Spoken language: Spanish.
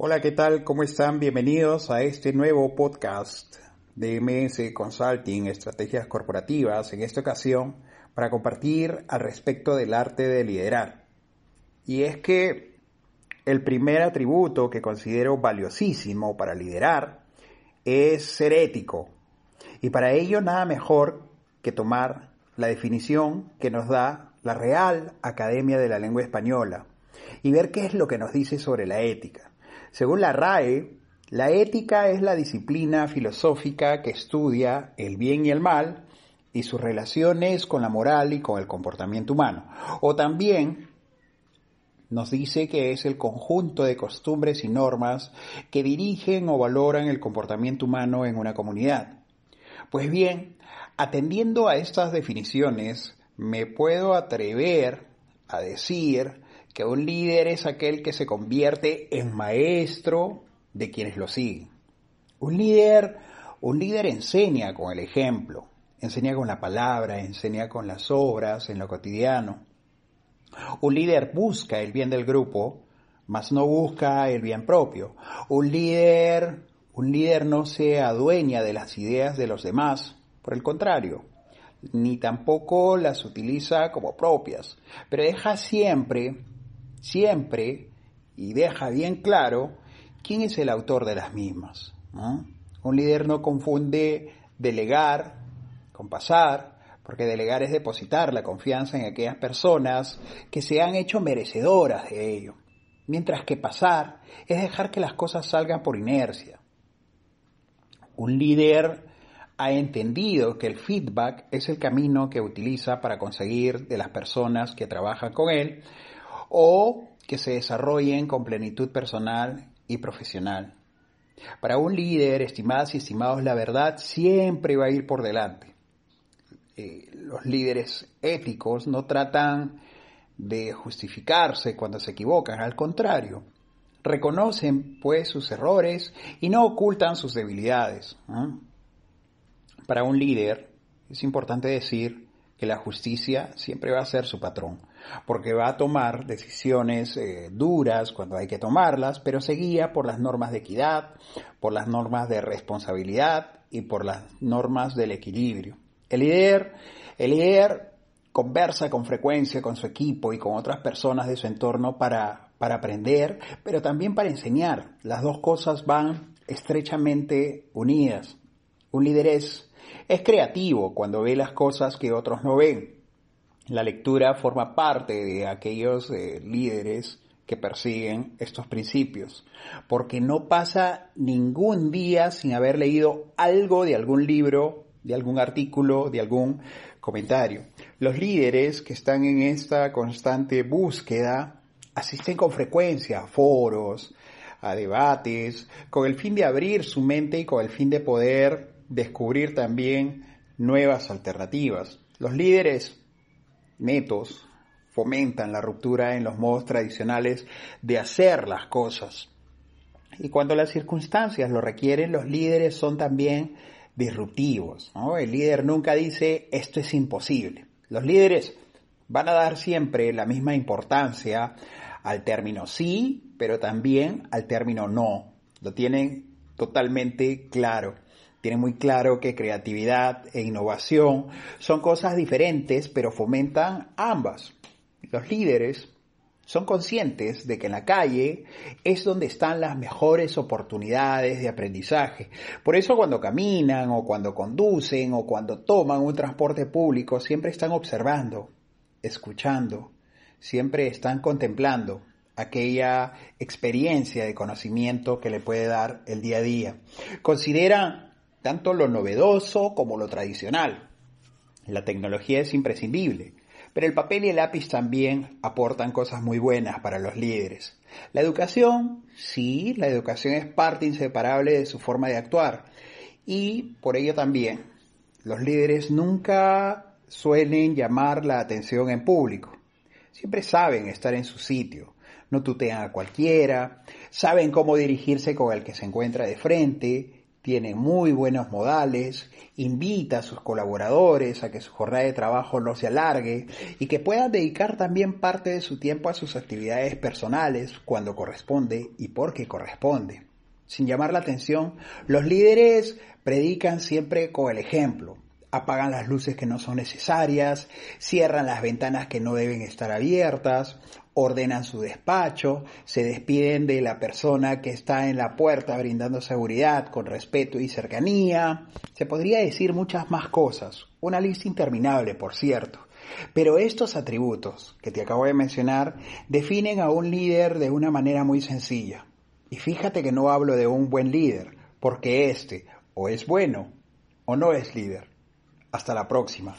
Hola, ¿qué tal? ¿Cómo están? Bienvenidos a este nuevo podcast de MS Consulting, Estrategias Corporativas, en esta ocasión para compartir al respecto del arte de liderar. Y es que el primer atributo que considero valiosísimo para liderar es ser ético. Y para ello nada mejor que tomar la definición que nos da la Real Academia de la Lengua Española y ver qué es lo que nos dice sobre la ética. Según la RAE, la ética es la disciplina filosófica que estudia el bien y el mal y sus relaciones con la moral y con el comportamiento humano. O también nos dice que es el conjunto de costumbres y normas que dirigen o valoran el comportamiento humano en una comunidad. Pues bien, atendiendo a estas definiciones, me puedo atrever a decir que un líder es aquel que se convierte en maestro de quienes lo siguen. Un líder, un líder enseña con el ejemplo, enseña con la palabra, enseña con las obras, en lo cotidiano. Un líder busca el bien del grupo, mas no busca el bien propio. Un líder, un líder no se adueña de las ideas de los demás, por el contrario, ni tampoco las utiliza como propias, pero deja siempre siempre y deja bien claro quién es el autor de las mismas. Un líder no confunde delegar con pasar, porque delegar es depositar la confianza en aquellas personas que se han hecho merecedoras de ello, mientras que pasar es dejar que las cosas salgan por inercia. Un líder ha entendido que el feedback es el camino que utiliza para conseguir de las personas que trabajan con él o que se desarrollen con plenitud personal y profesional. Para un líder, estimadas y estimados, la verdad siempre va a ir por delante. Eh, los líderes éticos no tratan de justificarse cuando se equivocan, al contrario, reconocen pues sus errores y no ocultan sus debilidades. Para un líder es importante decir que la justicia siempre va a ser su patrón, porque va a tomar decisiones eh, duras cuando hay que tomarlas, pero se guía por las normas de equidad, por las normas de responsabilidad y por las normas del equilibrio. El líder, el líder conversa con frecuencia con su equipo y con otras personas de su entorno para, para aprender, pero también para enseñar. Las dos cosas van estrechamente unidas. Un líder es es creativo cuando ve las cosas que otros no ven. La lectura forma parte de aquellos eh, líderes que persiguen estos principios, porque no pasa ningún día sin haber leído algo de algún libro, de algún artículo, de algún comentario. Los líderes que están en esta constante búsqueda asisten con frecuencia a foros, a debates, con el fin de abrir su mente y con el fin de poder descubrir también nuevas alternativas. Los líderes netos fomentan la ruptura en los modos tradicionales de hacer las cosas. Y cuando las circunstancias lo requieren, los líderes son también disruptivos. El líder nunca dice esto es imposible. Los líderes van a dar siempre la misma importancia al término sí, pero también al término no. Lo tienen totalmente claro tiene muy claro que creatividad e innovación son cosas diferentes, pero fomentan ambas. Los líderes son conscientes de que en la calle es donde están las mejores oportunidades de aprendizaje. Por eso cuando caminan o cuando conducen o cuando toman un transporte público siempre están observando, escuchando, siempre están contemplando aquella experiencia de conocimiento que le puede dar el día a día. Consideran tanto lo novedoso como lo tradicional. La tecnología es imprescindible, pero el papel y el lápiz también aportan cosas muy buenas para los líderes. La educación, sí, la educación es parte inseparable de su forma de actuar y por ello también los líderes nunca suelen llamar la atención en público. Siempre saben estar en su sitio, no tutean a cualquiera, saben cómo dirigirse con el que se encuentra de frente, tiene muy buenos modales, invita a sus colaboradores a que su jornada de trabajo no se alargue y que puedan dedicar también parte de su tiempo a sus actividades personales cuando corresponde y porque corresponde. Sin llamar la atención, los líderes predican siempre con el ejemplo, apagan las luces que no son necesarias, cierran las ventanas que no deben estar abiertas, ordenan su despacho, se despiden de la persona que está en la puerta brindando seguridad con respeto y cercanía. Se podría decir muchas más cosas, una lista interminable, por cierto. Pero estos atributos que te acabo de mencionar definen a un líder de una manera muy sencilla. Y fíjate que no hablo de un buen líder, porque este o es bueno o no es líder. Hasta la próxima.